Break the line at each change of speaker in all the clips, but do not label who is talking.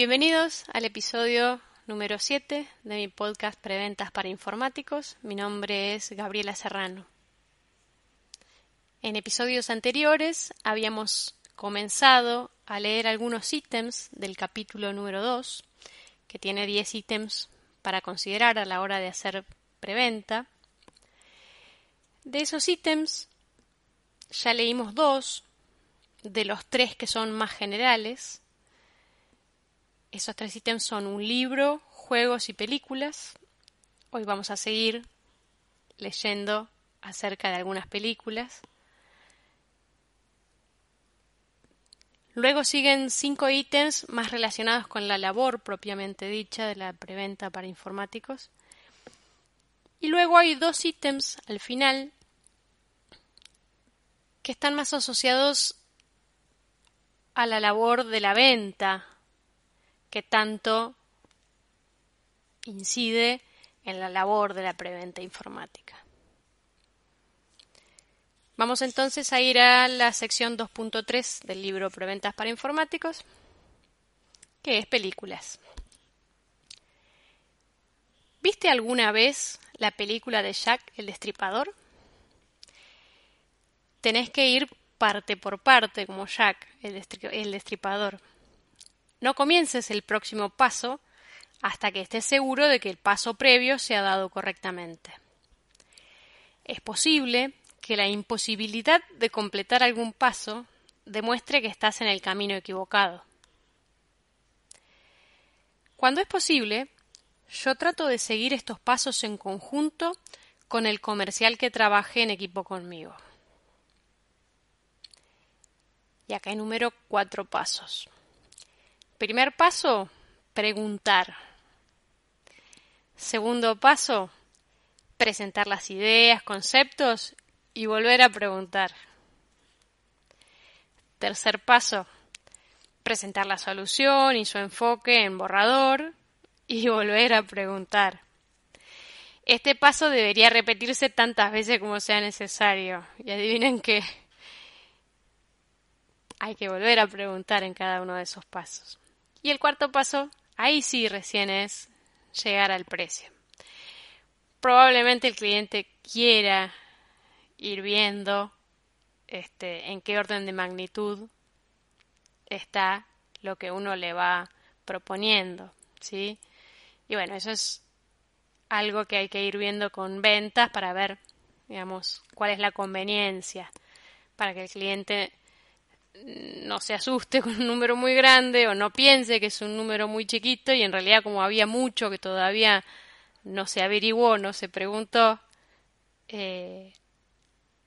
Bienvenidos al episodio número 7 de mi podcast Preventas para Informáticos. Mi nombre es Gabriela Serrano. En episodios anteriores habíamos comenzado a leer algunos ítems del capítulo número 2, que tiene 10 ítems para considerar a la hora de hacer preventa. De esos ítems ya leímos dos, de los tres que son más generales, esos tres ítems son un libro, juegos y películas. Hoy vamos a seguir leyendo acerca de algunas películas. Luego siguen cinco ítems más relacionados con la labor propiamente dicha de la preventa para informáticos. Y luego hay dos ítems al final que están más asociados a la labor de la venta que tanto incide en la labor de la preventa informática. Vamos entonces a ir a la sección 2.3 del libro Preventas para Informáticos, que es películas. ¿Viste alguna vez la película de Jack el Destripador? Tenés que ir parte por parte como Jack el, Destripador. No comiences el próximo paso hasta que estés seguro de que el paso previo se ha dado correctamente. Es posible que la imposibilidad de completar algún paso demuestre que estás en el camino equivocado. Cuando es posible, yo trato de seguir estos pasos en conjunto con el comercial que trabaje en equipo conmigo. Y acá enumero cuatro pasos. Primer paso, preguntar. Segundo paso, presentar las ideas, conceptos y volver a preguntar. Tercer paso, presentar la solución y su enfoque en borrador y volver a preguntar. Este paso debería repetirse tantas veces como sea necesario. Y adivinen que hay que volver a preguntar en cada uno de esos pasos. Y el cuarto paso, ahí sí recién es llegar al precio. Probablemente el cliente quiera ir viendo este, en qué orden de magnitud está lo que uno le va proponiendo, ¿sí? Y bueno, eso es algo que hay que ir viendo con ventas para ver, digamos, cuál es la conveniencia para que el cliente no se asuste con un número muy grande o no piense que es un número muy chiquito y en realidad como había mucho que todavía no se averiguó, no se preguntó, eh,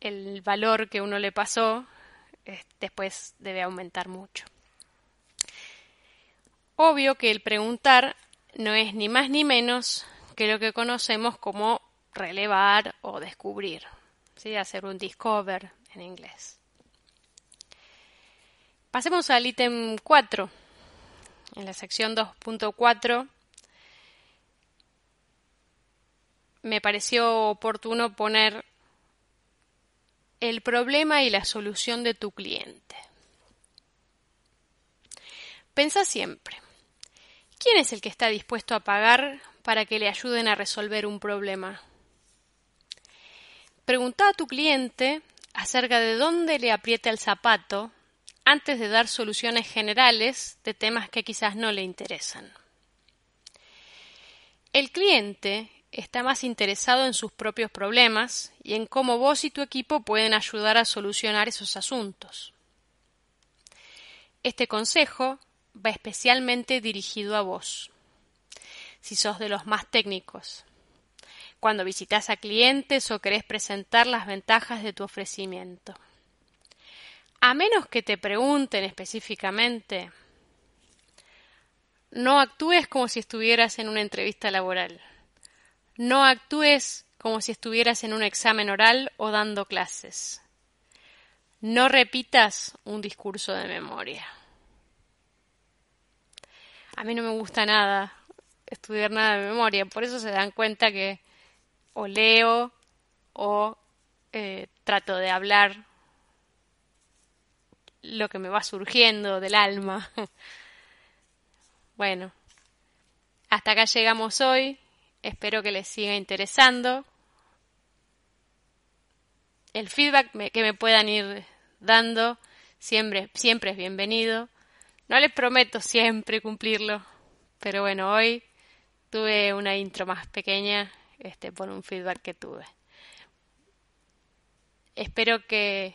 el valor que uno le pasó después debe aumentar mucho. Obvio que el preguntar no es ni más ni menos que lo que conocemos como relevar o descubrir, ¿sí? hacer un discover en inglés. Pasemos al ítem 4. En la sección 2.4 me pareció oportuno poner el problema y la solución de tu cliente. Pensa siempre, ¿quién es el que está dispuesto a pagar para que le ayuden a resolver un problema? Pregunta a tu cliente acerca de dónde le aprieta el zapato antes de dar soluciones generales de temas que quizás no le interesan. El cliente está más interesado en sus propios problemas y en cómo vos y tu equipo pueden ayudar a solucionar esos asuntos. Este consejo va especialmente dirigido a vos, si sos de los más técnicos, cuando visitas a clientes o querés presentar las ventajas de tu ofrecimiento. A menos que te pregunten específicamente, no actúes como si estuvieras en una entrevista laboral. No actúes como si estuvieras en un examen oral o dando clases. No repitas un discurso de memoria. A mí no me gusta nada estudiar nada de memoria, por eso se dan cuenta que o leo o eh, trato de hablar lo que me va surgiendo del alma. bueno, hasta acá llegamos hoy. Espero que les siga interesando. El feedback que me puedan ir dando siempre, siempre es bienvenido. No les prometo siempre cumplirlo, pero bueno, hoy tuve una intro más pequeña este, por un feedback que tuve. Espero que